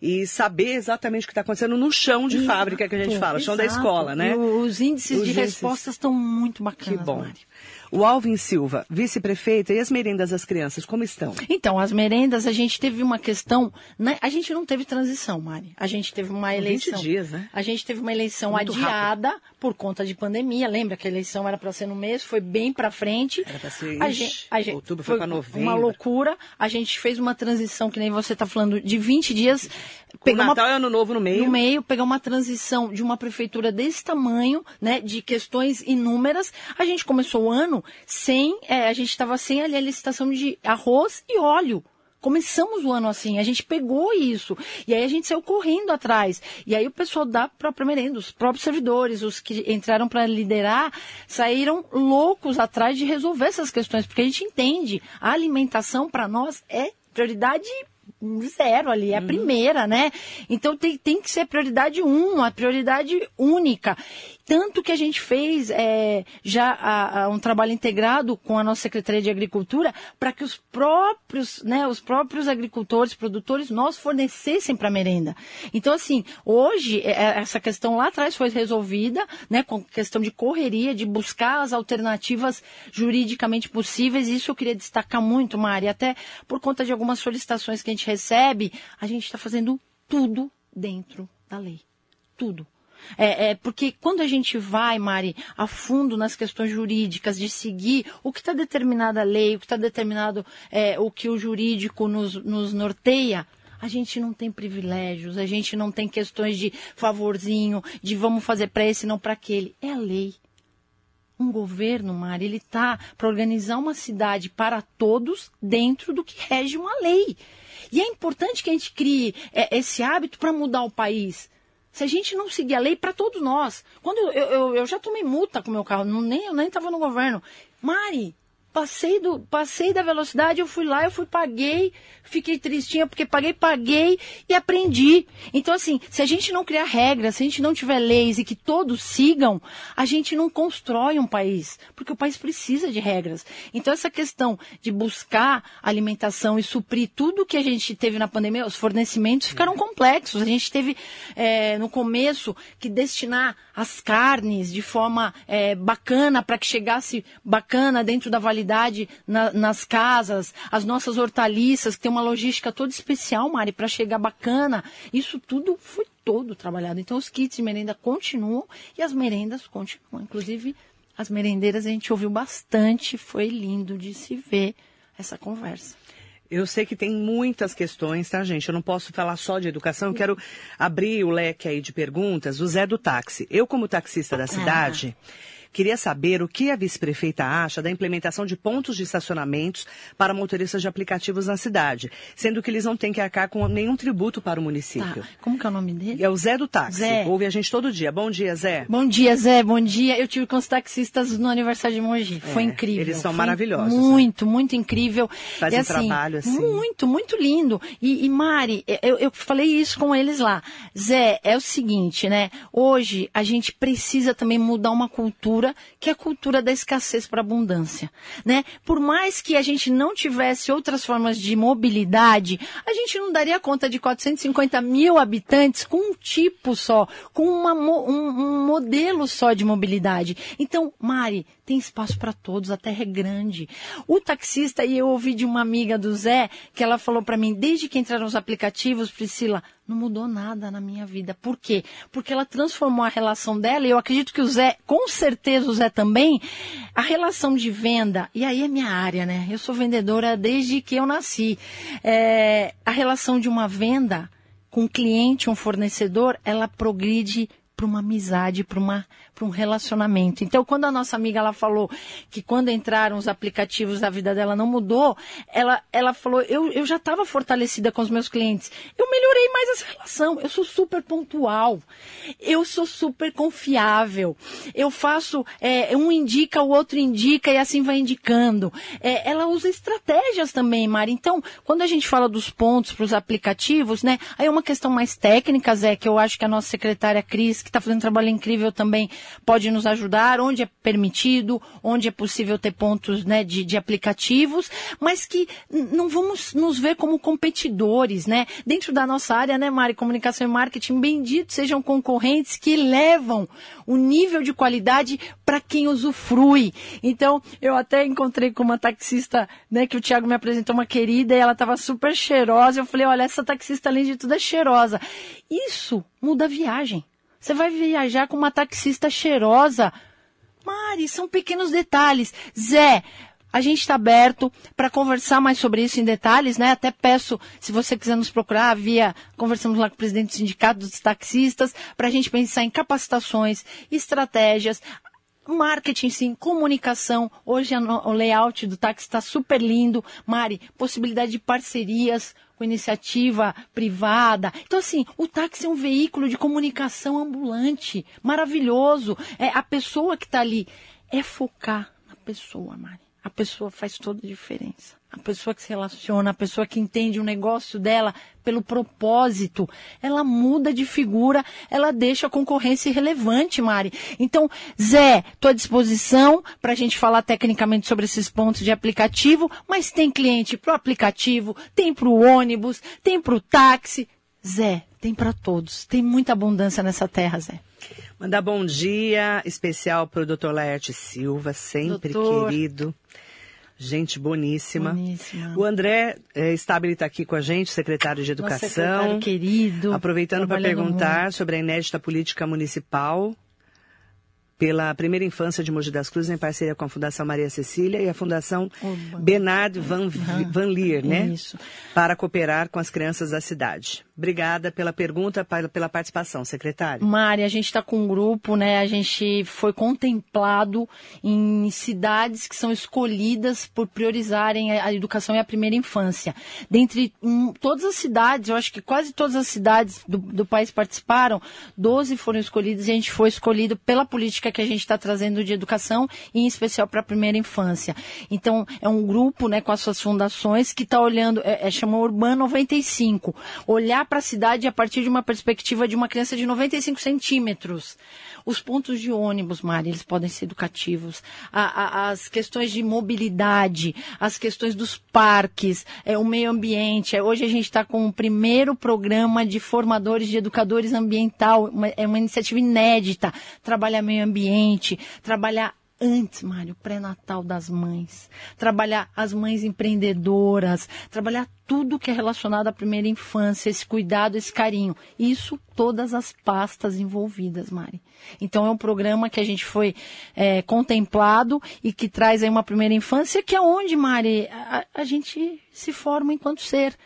e saber exatamente o que está acontecendo no chão de Exato. fábrica que a gente fala, chão da escola, né? E os índices os de índices... respostas estão muito bacanas. Que bom. Mari. O Alvin Silva, vice-prefeita, e as merendas das crianças, como estão? Então, as merendas, a gente teve uma questão, né? a gente não teve transição, Mari. A gente teve uma eleição. 20 dias, né? A gente teve uma eleição Muito adiada rápido. por conta de pandemia. Lembra que a eleição era para ser no mês, foi bem para frente. Era para ser. A gente, a gente, outubro foi, foi para novembro. Uma loucura. A gente fez uma transição, que nem você está falando, de 20 dias. Pegou Natal uma, e Ano Novo no meio. No meio, pegar uma transição de uma prefeitura desse tamanho, né? De questões inúmeras. A gente começou o ano sem, é, a gente estava sem ali a licitação de arroz e óleo. Começamos o ano assim, a gente pegou isso. E aí a gente saiu correndo atrás. E aí o pessoal da própria merenda, os próprios servidores, os que entraram para liderar, saíram loucos atrás de resolver essas questões. Porque a gente entende, a alimentação para nós é prioridade zero ali, é a uhum. primeira, né? Então tem, tem que ser prioridade um, a prioridade única. Tanto que a gente fez é, já a, a um trabalho integrado com a nossa Secretaria de Agricultura para que os próprios, né, os próprios agricultores, produtores, nós fornecessem para a merenda. Então, assim, hoje, é, é, essa questão lá atrás foi resolvida, né, com questão de correria, de buscar as alternativas juridicamente possíveis. Isso eu queria destacar muito, Mari, até por conta de algumas solicitações que a gente recebe, a gente está fazendo tudo dentro da lei. Tudo. É, é, porque quando a gente vai, Mari, a fundo nas questões jurídicas de seguir o que está determinado a lei, o que está determinado, é, o que o jurídico nos, nos norteia, a gente não tem privilégios, a gente não tem questões de favorzinho, de vamos fazer para esse, não para aquele. É a lei. Um governo, Mari, ele está para organizar uma cidade para todos dentro do que rege uma lei. E é importante que a gente crie é, esse hábito para mudar o país. Se a gente não seguir a lei para todos nós. Quando eu, eu, eu, já tomei multa com meu carro, não, nem, eu nem estava no governo. Mari, Passei, do, passei da velocidade, eu fui lá, eu fui, paguei, fiquei tristinha porque paguei, paguei e aprendi. Então, assim, se a gente não criar regras, se a gente não tiver leis e que todos sigam, a gente não constrói um país, porque o país precisa de regras. Então, essa questão de buscar alimentação e suprir tudo que a gente teve na pandemia, os fornecimentos ficaram complexos. A gente teve, é, no começo, que destinar as carnes de forma é, bacana para que chegasse bacana dentro da validade qualidade na, nas casas, as nossas hortaliças, que tem uma logística toda especial, Mari, para chegar bacana. Isso tudo foi todo trabalhado. Então, os kits de merenda continuam e as merendas continuam. Inclusive, as merendeiras a gente ouviu bastante, foi lindo de se ver essa conversa. Eu sei que tem muitas questões, tá, gente? Eu não posso falar só de educação. Eu quero abrir o leque aí de perguntas. O Zé do táxi. Eu, como taxista da cidade. Ah Queria saber o que a vice-prefeita acha da implementação de pontos de estacionamentos para motoristas de aplicativos na cidade, sendo que eles não têm que arcar com nenhum tributo para o município. Tá. Como que é o nome dele? É o Zé do Táxi. Zé. Ouve a gente todo dia. Bom dia, Zé. Bom dia, Zé. Bom dia. Eu tive com os taxistas no aniversário de Mogi. É, Foi incrível. Eles são Foi maravilhosos. Muito, né? muito incrível. Fazem assim, trabalho assim. Muito, muito lindo. E, e Mari, eu, eu falei isso com eles lá. Zé, é o seguinte, né? Hoje a gente precisa também mudar uma cultura que é a cultura cultura da escassez para abundância, né? Por mais que a gente não tivesse outras formas de mobilidade, a gente não daria conta de 450 mil habitantes com um tipo só, com uma, um, um modelo só de mobilidade. Então, Mari, tem espaço para todos, a terra é grande. O taxista, e eu ouvi de uma amiga do Zé, que ela falou para mim, desde que entraram os aplicativos, Priscila, não mudou nada na minha vida. Por quê? Porque ela transformou a relação dela, e eu acredito que o Zé, com certeza o Zé também, a relação de venda, e aí é minha área, né? Eu sou vendedora desde que eu nasci. É, a relação de uma venda com um cliente, um fornecedor, ela progride para uma amizade, para um relacionamento. Então, quando a nossa amiga ela falou que quando entraram os aplicativos a vida dela não mudou, ela, ela falou, eu, eu já estava fortalecida com os meus clientes. Eu melhorei mais essa relação. Eu sou super pontual. Eu sou super confiável. Eu faço, é, um indica, o outro indica e assim vai indicando. É, ela usa estratégias também, Mari. Então, quando a gente fala dos pontos para os aplicativos, né, aí é uma questão mais técnica, Zé, que eu acho que a nossa secretária Cris, que está fazendo um trabalho incrível também pode nos ajudar, onde é permitido, onde é possível ter pontos né, de, de aplicativos, mas que não vamos nos ver como competidores, né? Dentro da nossa área, né, Mari, comunicação e marketing, bendito sejam concorrentes que levam o nível de qualidade para quem usufrui. Então, eu até encontrei com uma taxista, né, que o Thiago me apresentou, uma querida, e ela estava super cheirosa. Eu falei, olha, essa taxista, além de tudo, é cheirosa. Isso muda a viagem. Você vai viajar com uma taxista cheirosa. Mari, são pequenos detalhes. Zé, a gente está aberto para conversar mais sobre isso em detalhes, né? Até peço, se você quiser nos procurar, via conversamos lá com o presidente do sindicato dos taxistas, para a gente pensar em capacitações, estratégias, marketing sim, comunicação. Hoje o layout do táxi está super lindo. Mari, possibilidade de parcerias com iniciativa privada. Então, assim, o táxi é um veículo de comunicação ambulante, maravilhoso. É a pessoa que está ali. É focar na pessoa, Mari a pessoa faz toda a diferença. A pessoa que se relaciona, a pessoa que entende o negócio dela pelo propósito, ela muda de figura, ela deixa a concorrência irrelevante, Mari. Então, Zé, estou à disposição para a gente falar tecnicamente sobre esses pontos de aplicativo, mas tem cliente para o aplicativo, tem para o ônibus, tem para o táxi. Zé, tem para todos. Tem muita abundância nessa terra, Zé. Mandar bom dia especial para o doutor Laerte Silva, sempre Doutor. querido. Gente boníssima. boníssima. O André é, está aqui com a gente, secretário de Educação. secretário querido. Aproveitando para perguntar muito. sobre a inédita política municipal pela primeira infância de Mogi das Cruzes, em parceria com a Fundação Maria Cecília e a Fundação Oba. Bernard Van, Van Leer, né? Isso. Para cooperar com as crianças da cidade. Obrigada pela pergunta, pela participação, secretário. Mari, a gente está com um grupo, né? A gente foi contemplado em cidades que são escolhidas por priorizarem a educação e a primeira infância. Dentre um, todas as cidades, eu acho que quase todas as cidades do, do país participaram, 12 foram escolhidas e a gente foi escolhido pela política que a gente está trazendo de educação, e em especial para a primeira infância. Então, é um grupo, né, com as suas fundações que está olhando, é, é chamou Urbano 95, olhar para a cidade a partir de uma perspectiva de uma criança de 95 centímetros. Os pontos de ônibus, Mari, eles podem ser educativos. A, a, as questões de mobilidade, as questões dos parques, é, o meio ambiente. É, hoje a gente está com o primeiro programa de formadores de educadores ambiental. Uma, é uma iniciativa inédita. Trabalhar meio ambiente, trabalhar antes, Mário, pré-natal das mães. Trabalhar as mães empreendedoras, trabalhar tudo que é relacionado à primeira infância, esse cuidado, esse carinho. Isso todas as pastas envolvidas, Mari. Então é um programa que a gente foi é, contemplado e que traz aí uma primeira infância, que é onde, Mari, a, a gente se forma enquanto ser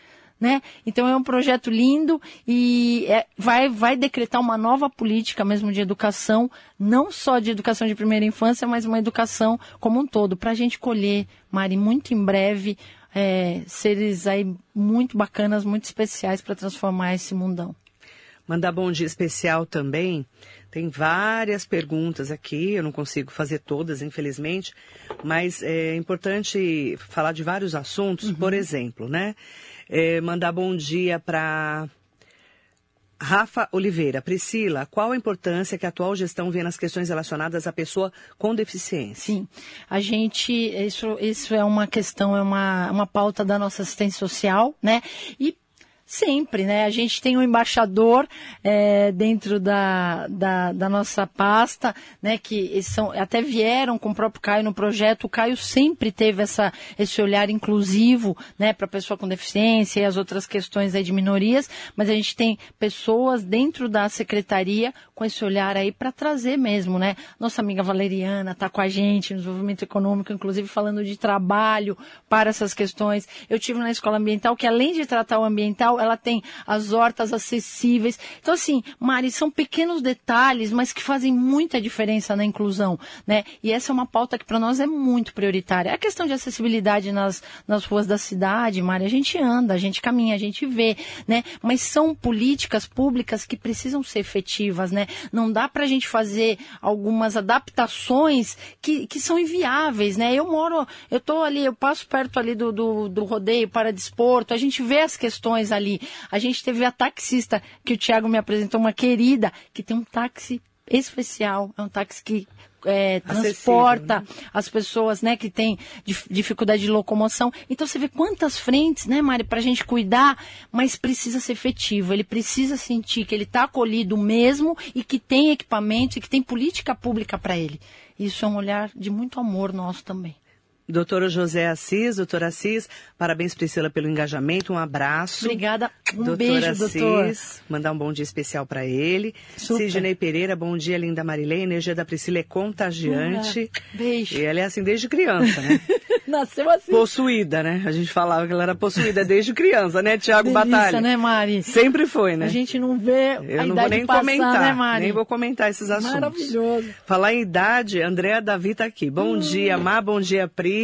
né? Então é um projeto lindo e é, vai, vai decretar uma nova política mesmo de educação, não só de educação de primeira infância, mas uma educação como um todo, para a gente colher, Mari, muito em breve, é, seres aí muito bacanas, muito especiais para transformar esse mundão. Mandar bom dia especial também. Tem várias perguntas aqui, eu não consigo fazer todas, infelizmente, mas é importante falar de vários assuntos, uhum. por exemplo, né? É, mandar bom dia para Rafa Oliveira. Priscila, qual a importância que a atual gestão vê nas questões relacionadas à pessoa com deficiência? Sim, a gente, isso, isso é uma questão, é uma, uma pauta da nossa assistência social, né? E Sempre, né? A gente tem um embaixador é, dentro da, da, da, nossa pasta, né? Que são, até vieram com o próprio Caio no projeto. O Caio sempre teve essa, esse olhar inclusivo, né? Para pessoa com deficiência e as outras questões aí de minorias. Mas a gente tem pessoas dentro da secretaria com esse olhar aí para trazer mesmo, né? Nossa amiga Valeriana está com a gente no desenvolvimento econômico, inclusive falando de trabalho para essas questões. Eu tive na escola ambiental que além de tratar o ambiental, ela tem as hortas acessíveis. Então, assim, Mari, são pequenos detalhes, mas que fazem muita diferença na inclusão, né? E essa é uma pauta que para nós é muito prioritária. A questão de acessibilidade nas, nas ruas da cidade, Mari, a gente anda, a gente caminha, a gente vê, né? Mas são políticas públicas que precisam ser efetivas, né? Não dá para a gente fazer algumas adaptações que, que são inviáveis, né? Eu moro, eu estou ali, eu passo perto ali do, do, do rodeio para desporto, a gente vê as questões ali ali. A gente teve a taxista, que o Thiago me apresentou, uma querida, que tem um táxi especial. É um táxi que é, transporta né? as pessoas, né, que têm dificuldade de locomoção. Então você vê quantas frentes, né, Mari, para a gente cuidar, mas precisa ser efetivo. Ele precisa sentir que ele está acolhido mesmo e que tem equipamento e que tem política pública para ele. Isso é um olhar de muito amor nosso também. Doutora José Assis, doutora Assis, parabéns Priscila pelo engajamento, um abraço. Obrigada, um doutora beijo, Assis, doutor. mandar um bom dia especial para ele. Super. Sidney Pereira, bom dia, linda Marilei, a energia da Priscila é contagiante. Beijo. E ela é assim desde criança, né? Nasceu assim. Possuída, né? A gente falava que ela era possuída desde criança, né, Tiago Batalha? né, Mari? Sempre foi, né? A gente não vê Eu a não vou nem passar, comentar, né, Mari? nem vou comentar esses assuntos. Maravilhoso. Falar em idade, Andréa Davi tá aqui. Bom Hum. dia, Má, bom dia, Pri.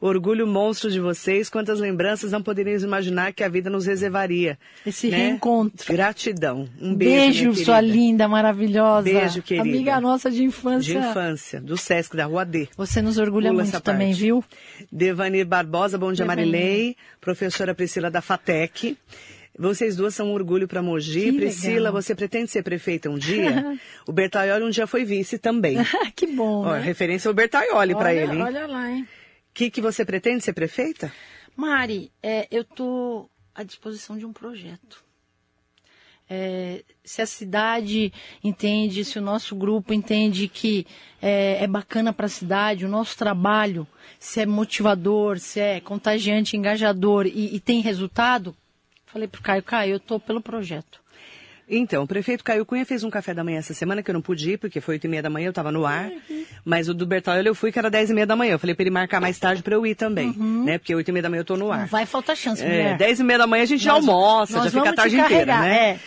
Orgulho monstro de vocês. Quantas lembranças não poderíamos imaginar que a vida nos reservaria. Esse né? reencontro. Gratidão. Um beijo, minha sua linda, maravilhosa. Beijo, querida. Amiga nossa de De infância. infância, do Sesc, da Rua D. Você nos orgulha Pula muito também, viu? Devani Barbosa, bom dia. Marilei. Professora Priscila da FATEC. Vocês duas são um orgulho para Mogi. Que Priscila, legal. você pretende ser prefeita um dia? o Bertaioli um dia foi vice também. que bom, Ó, né? referência ao Bertaioli para ele, hein? Olha lá, hein? O que, que você pretende ser prefeita? Mari, é, eu estou à disposição de um projeto. É, se a cidade entende, se o nosso grupo entende que é, é bacana para a cidade, o nosso trabalho, se é motivador, se é contagiante, engajador e, e tem resultado, falei para o Caio, Caio, eu estou pelo projeto. Então, o prefeito Caio Cunha fez um café da manhã essa semana que eu não pude ir, porque foi oito e meia da manhã, eu estava no ar. Mas o do Bertaioli eu fui, que era dez e meia da manhã. Eu falei para ele marcar mais tarde para eu ir também, né? Porque oito e meia da manhã eu tô no ar. Não vai faltar chance, É, mulher. 10 e meia da manhã a gente já Nós- almoça, nós já fica a tarde te inteira, né? é.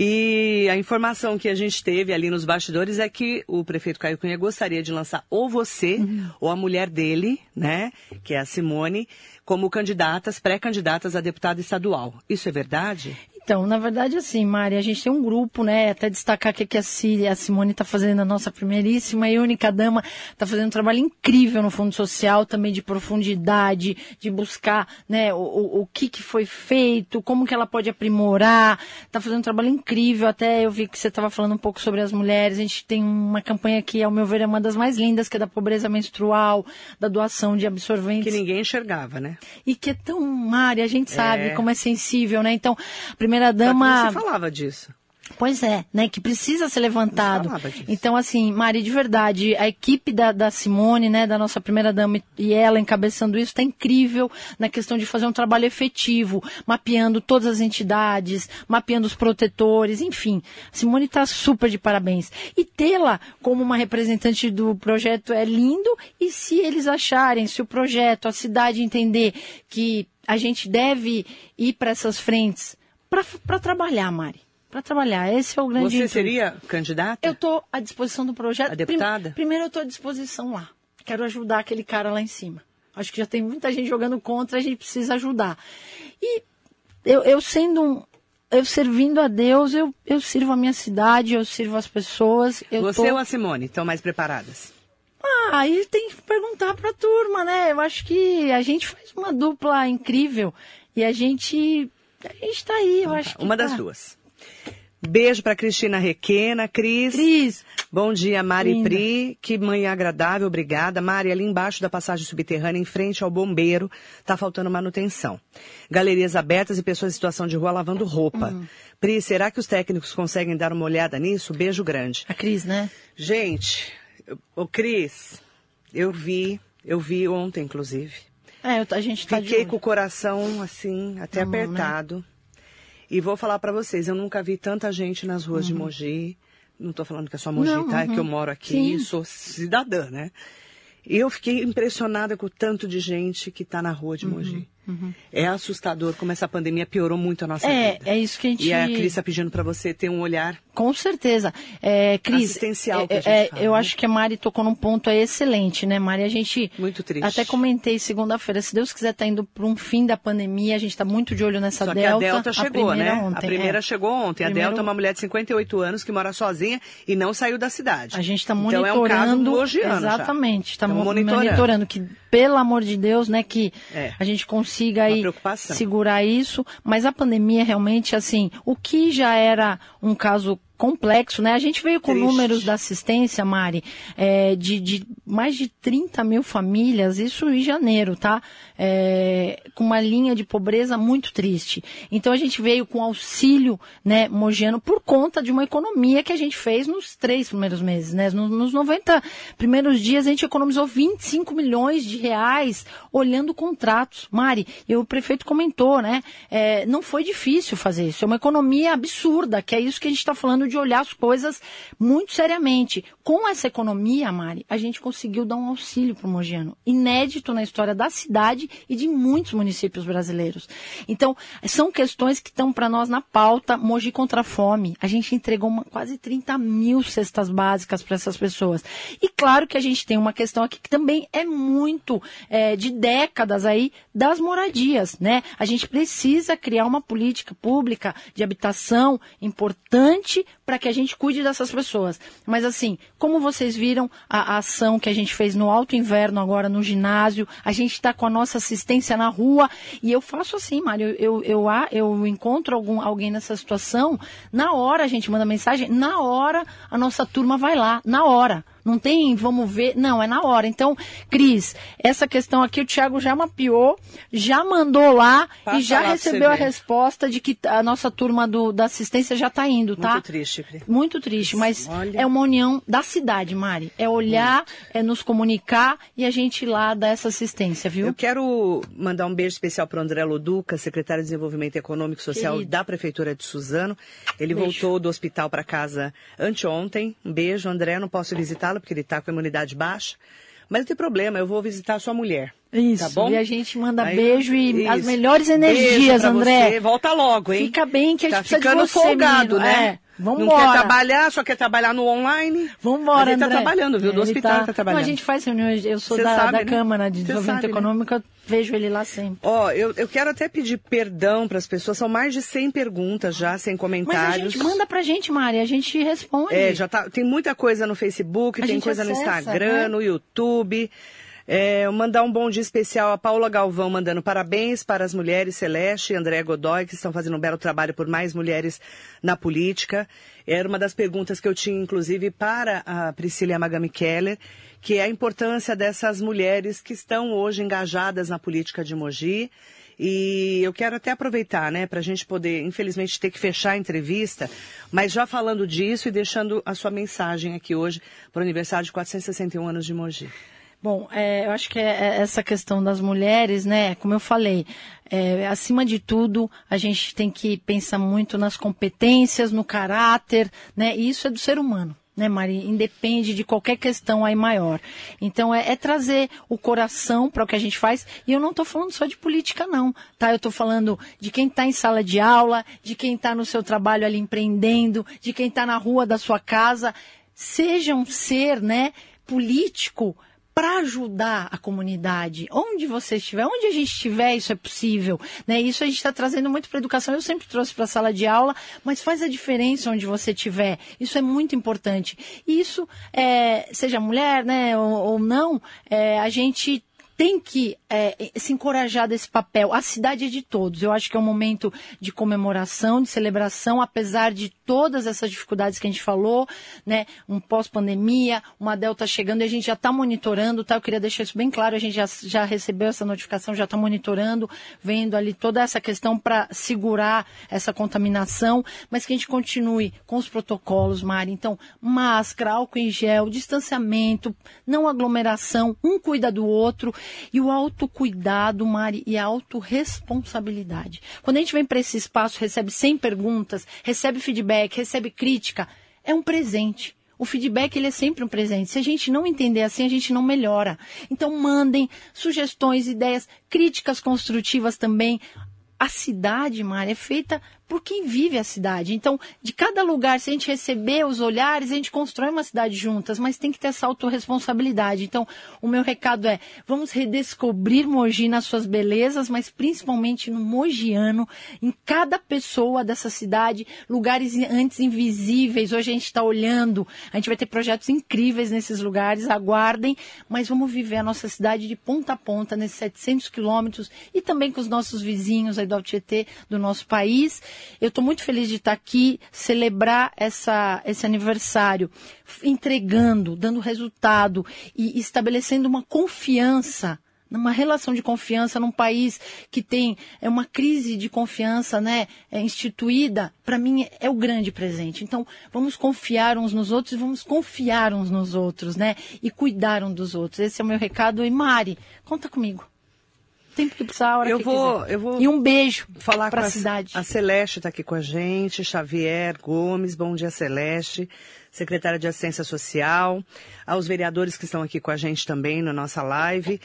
E a informação que a gente teve ali nos bastidores é que o prefeito Caio Cunha gostaria de lançar ou você Uhum. ou a mulher dele, né, que é a Simone, como candidatas, pré-candidatas a deputada estadual. Isso é verdade? Então, na verdade, assim, Mari, a gente tem um grupo, né? Até destacar que aqui a, a Simone está fazendo a nossa primeiríssima e única dama, está fazendo um trabalho incrível no Fundo Social, também de profundidade, de buscar, né, o, o, o que, que foi feito, como que ela pode aprimorar. Está fazendo um trabalho incrível. Até eu vi que você estava falando um pouco sobre as mulheres. A gente tem uma campanha que, ao meu ver, é uma das mais lindas, que é da pobreza menstrual, da doação de absorventes Que ninguém enxergava, né? e que é tão Mari, a gente sabe É. como é sensível, né? Então, a primeira Só que dama, não se falava disso. pois é, né? Que precisa ser levantado. Então, assim, Mari, de verdade, a equipe da, da Simone, né, da nossa primeira dama e ela encabeçando isso, tá incrível na questão de fazer um trabalho efetivo, mapeando todas as entidades, mapeando os protetores, enfim. Simone tá super de parabéns. E tê-la como uma representante do projeto é lindo, e se eles acharem, se o projeto, a cidade entender que a gente deve ir para essas frentes para trabalhar, Mari. Para trabalhar. Esse é o grande Você intuito. seria candidata? Eu estou à disposição do projeto. A deputada? Prim- primeiro eu estou à disposição lá. Quero ajudar aquele cara lá em cima. Acho que já tem muita gente jogando contra, a gente precisa ajudar. E eu, eu sendo um. Eu servindo a Deus, eu, eu sirvo a minha cidade, eu sirvo as pessoas. Eu Você tô... ou a Simone estão mais preparadas? Ah, aí tem que perguntar pra turma, né? Eu acho que a gente faz uma dupla incrível e a gente. A gente tá aí, eu acho que. Uma das tá. duas. Beijo para Cristina Requena, Cris. Cris, Bom dia, Mari Linda. Pri. Que manhã agradável, obrigada. Mari, ali embaixo da passagem subterrânea, em frente ao bombeiro, tá faltando manutenção. Galerias abertas e pessoas em situação de rua lavando roupa. Hum. Pri, será que os técnicos conseguem dar uma olhada nisso? Beijo grande. a Cris, né? Gente, o Cris, eu vi, eu vi ontem, inclusive. É, eu- a gente tá Fiquei com o coração assim, até Na mão, né? apertado. E vou falar pra vocês, eu nunca vi tanta gente nas ruas Uhum. de Mogi. Não tô falando que é só Mogi, Não, tá? É uhum. que eu moro aqui Sim. e sou cidadã, né? E eu fiquei impressionada com o tanto de gente que tá na rua de Uhum, Mogi. É assustador como essa pandemia piorou muito a nossa É, vida. é isso que a gente. E a Cris tá pedindo pra você ter um olhar Com certeza. É, Cris, Assistencial é, que a gente é, fala, eu né? acho que a Mari tocou num ponto aí excelente, né, Mari? A gente Muito triste. até comentei segunda-feira, se Deus quiser tá indo para um fim da pandemia, a gente tá muito de olho nessa Só que Delta. a Delta chegou, primeira né? Ontem, a primeira é. chegou ontem. A Primeiro- Delta é uma mulher de 58 anos que mora sozinha e não saiu da cidade. A gente está então monitorando. é um caso já. Exatamente, está Estamos monitorando. monitorando. que pelo amor de Deus, né, que É. a gente consiga aí segurar isso, mas a pandemia realmente, assim, o que já era um caso complexo, né? A gente veio com Triste. números da assistência, Mari, é, de, de mais de 30 mil famílias, isso em janeiro, tá? É, com uma linha de pobreza muito triste. Então a gente veio com auxílio, né, Mogiano, por conta de uma economia que a gente fez nos três primeiros meses, né? Nos, nos 90 primeiros dias a gente economizou 25 milhões de reais olhando contratos. Mari, e o prefeito comentou, né? É, não foi difícil fazer isso. É uma economia absurda, que é isso que a gente está falando de olhar as coisas muito seriamente. Com essa economia, Mari, a gente conseguiu dar um auxílio para o Mogiano, inédito na história da cidade e de muitos municípios brasileiros. Então, são questões que estão para nós na pauta. Mogi contra a fome. A gente entregou uma- quase 30 mil cestas básicas para essas pessoas. E claro que a gente tem uma questão aqui que também é muito é, de décadas aí das moradias, né? A gente precisa criar uma política pública de habitação importante para que a gente cuide dessas pessoas. Mas assim, como vocês viram a, a ação que a gente fez no alto inverno agora no ginásio, a gente está com a nossa assistência na rua e eu faço assim, Mário, eu, eu, eu, eu encontro algum, alguém nessa situação, na hora a gente manda mensagem, na hora a nossa turma vai lá, na hora. Não tem, vamos ver, não, é na hora. Então, Cris, essa questão aqui o Thiago já mapeou, já mandou lá Passa e já lá recebeu a ver. resposta de que a nossa turma do, da assistência já está indo, tá? Muito triste, Pri. Muito triste, mas Olha. é uma união da cidade, Mari. É olhar, é nos comunicar e a gente ir lá dar essa assistência, viu? Eu quero mandar um beijo especial para o André Loduca, secretário de Desenvolvimento Econômico e Social Querido. da Prefeitura de Suzano. Ele Beijo. voltou do hospital para casa anteontem. Um beijo, André. Não posso visitá-lo porque ele está com a imunidade baixa. Mas não tem problema, eu vou visitar a sua mulher. Isso, Tá bom? e a gente manda Aí- beijo e as isso. melhores Beijo energias, André. Você. Volta logo, hein? Fica bem que a gente tá precisa de ficando você, folgado, menino. né? É, vamos Não quer embora. trabalhar, só quer trabalhar no online. Mas ele André. tá trabalhando, viu? Do Ele hospital ele tá trabalhando. Não, a gente faz reuniões, eu sou da, sabe, da né? Câmara de Desenvolvimento sabe, né? Econômico, eu vejo ele lá sempre. Ó, eu, eu quero até pedir perdão para as pessoas. São mais de 100 perguntas já, sem Mas comentários. a gente manda pra gente, Mari, a gente responde. É, já tá, tem muita coisa no Facebook, A tem coisa no acessa, Instagram, né? no YouTube. É, mandar um bom dia especial a Paula Galvão, mandando parabéns para as mulheres Celeste e André Godoy, que estão fazendo um belo trabalho por mais mulheres na política. Era uma das perguntas que eu tinha, inclusive, para a Priscila Yamagami Keller, que é a importância dessas mulheres que estão hoje engajadas na política de Mogi. E eu quero até aproveitar, né, para a gente poder, infelizmente, ter que fechar a entrevista, mas já falando disso e deixando a sua mensagem aqui hoje para o aniversário de 461 anos de Mogi. Bom, é, eu acho que é- é essa questão das mulheres, né? Como eu falei, é, acima de tudo, a gente tem que pensar muito nas competências, no caráter, né? E isso é do ser humano. Né, Mari? Independe de qualquer questão aí maior. Então, é, é trazer o coração para o que a gente faz. E eu não estou falando só de política, não. Tá? Eu estou falando de quem está em sala de aula, de quem está no seu trabalho ali empreendendo, de quem está na rua da sua casa. Seja um ser, né, político para ajudar a comunidade, onde você estiver, onde a gente estiver, isso é possível. Né? Isso a gente está trazendo muito para a educação. Eu sempre trouxe para a sala de aula, mas faz a diferença onde você estiver. Isso é muito importante. Isso, é, seja mulher né, ou, ou não, é, a gente tem que é, se encorajar desse papel. A cidade é de todos. Eu acho que é um momento de comemoração, de celebração, apesar de todas essas dificuldades que a gente falou, né? Um pós-pandemia, uma delta chegando e a gente já está monitorando, tá? Eu queria deixar isso bem claro. A gente já, já recebeu essa notificação, já está monitorando, vendo ali toda essa questão para segurar essa contaminação, mas que a gente continue com os protocolos, Mari. Então, máscara, álcool em gel, distanciamento, não aglomeração, um cuida do outro e o autocuidado, Mari, e a autorresponsabilidade. Quando a gente vem para esse espaço, recebe 100 perguntas, recebe feedback, recebe crítica, é um presente. O feedback ele é sempre um presente. Se a gente não entender assim, a gente não melhora. Então mandem sugestões, ideias, críticas construtivas também. A cidade, Mari, é feita por quem vive a cidade. Então, de cada lugar, se a gente receber os olhares, a gente constrói uma cidade juntas, mas tem que ter essa autorresponsabilidade. Então, o meu recado é, vamos redescobrir Mogi nas suas belezas, mas principalmente no mogiano, em cada pessoa dessa cidade, lugares antes invisíveis. Hoje a gente está olhando, a gente vai ter projetos incríveis nesses lugares, aguardem, mas vamos viver a nossa cidade de ponta a ponta, nesses 700 quilômetros, e também com os nossos vizinhos aí do Altietê, do nosso país. Eu estou muito feliz de estar aqui, celebrar essa, esse aniversário, entregando, dando resultado e estabelecendo uma confiança numa relação de confiança num país que tem é uma crise de confiança, né, é, instituída, para mim é o grande presente. Então, vamos confiar uns nos outros e vamos confiar uns nos outros, né, e cuidar uns dos outros. Esse é o meu recado. E Mari, conta comigo tempo que precisar, a hora eu que vou, quiser. Eu vou e um beijo falar para a cidade. A Celeste está aqui com a gente, Xavier Gomes, bom dia Celeste, secretária de Assistência Social, aos vereadores que estão aqui com a gente também na nossa live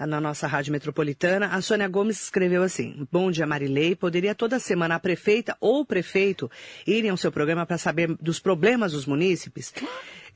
na nossa rádio metropolitana. A Sônia Gomes escreveu assim: Bom dia, Marilei. Poderia toda semana a prefeita ou o prefeito irem ao seu programa para saber dos problemas dos munícipes?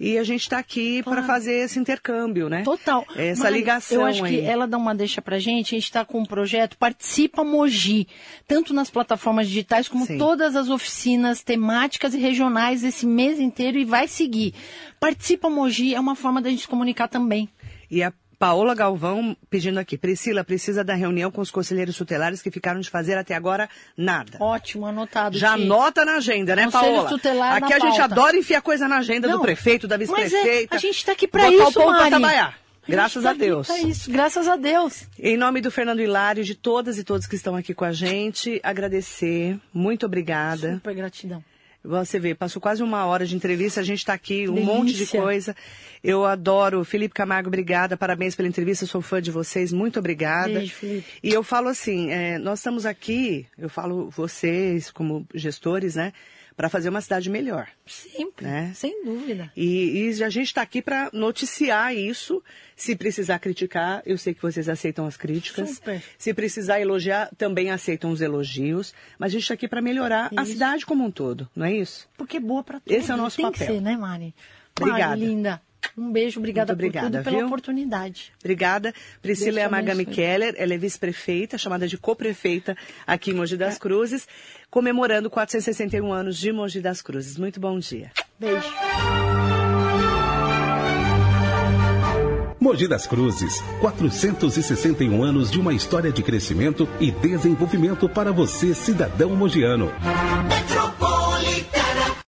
E a gente está aqui claro. para fazer esse intercâmbio, né? Total. Essa Mas ligação. Eu acho aí. que ela dá uma deixa para gente. A gente está com um projeto Participa Mogi, tanto nas plataformas digitais como Sim. todas as oficinas temáticas e regionais esse mês inteiro e vai seguir. Participa Mogi é uma forma da gente se comunicar também. E a Paola Galvão pedindo aqui, Priscila, precisa da reunião com os conselheiros tutelares que ficaram de fazer até agora nada. Ótimo, anotado. Já anota na agenda, né, Paola? Tutelar aqui a pauta. gente adora enfiar coisa na agenda Não, do prefeito, da vice-prefeita. É, a gente está aqui para isso, o povo Mari. trabalhar. Graças a, a Deus. É isso, graças a Deus. Em nome do Fernando Hilário, de todas e todos que estão aqui com a gente, agradecer. Muito obrigada. Super gratidão. Você vê, passou quase uma hora de entrevista, a gente está aqui, um Delícia. monte de coisa. Eu adoro. Felipe Camargo, obrigada, parabéns pela entrevista, sou fã de vocês, muito obrigada. Beijo, Felipe. E eu falo assim, é, nós estamos aqui, eu falo vocês como gestores, né? Para fazer uma cidade melhor. Sempre, né? sem dúvida. E, e a gente está aqui para noticiar isso. Se precisar criticar, eu sei que vocês aceitam as críticas. Super. Se precisar elogiar, também aceitam os elogios. Mas a gente está aqui para melhorar isso. a cidade como um todo, não é isso? Porque é boa para todos. Esse é o nosso Tem papel. que ser, né, Mari? Obrigada. Mari, linda. Um beijo, obrigada, obrigada por tudo e pela viu? oportunidade. Obrigada. Priscila te Amagami abençoe. Keller, ela é vice-prefeita, chamada de co-prefeita aqui em Mogi das Cruzes, comemorando 461 anos de Mogi das Cruzes. Muito bom dia. Beijo. Mogi das Cruzes, 461 anos de uma história de crescimento e desenvolvimento para você, cidadão mogiano. Metro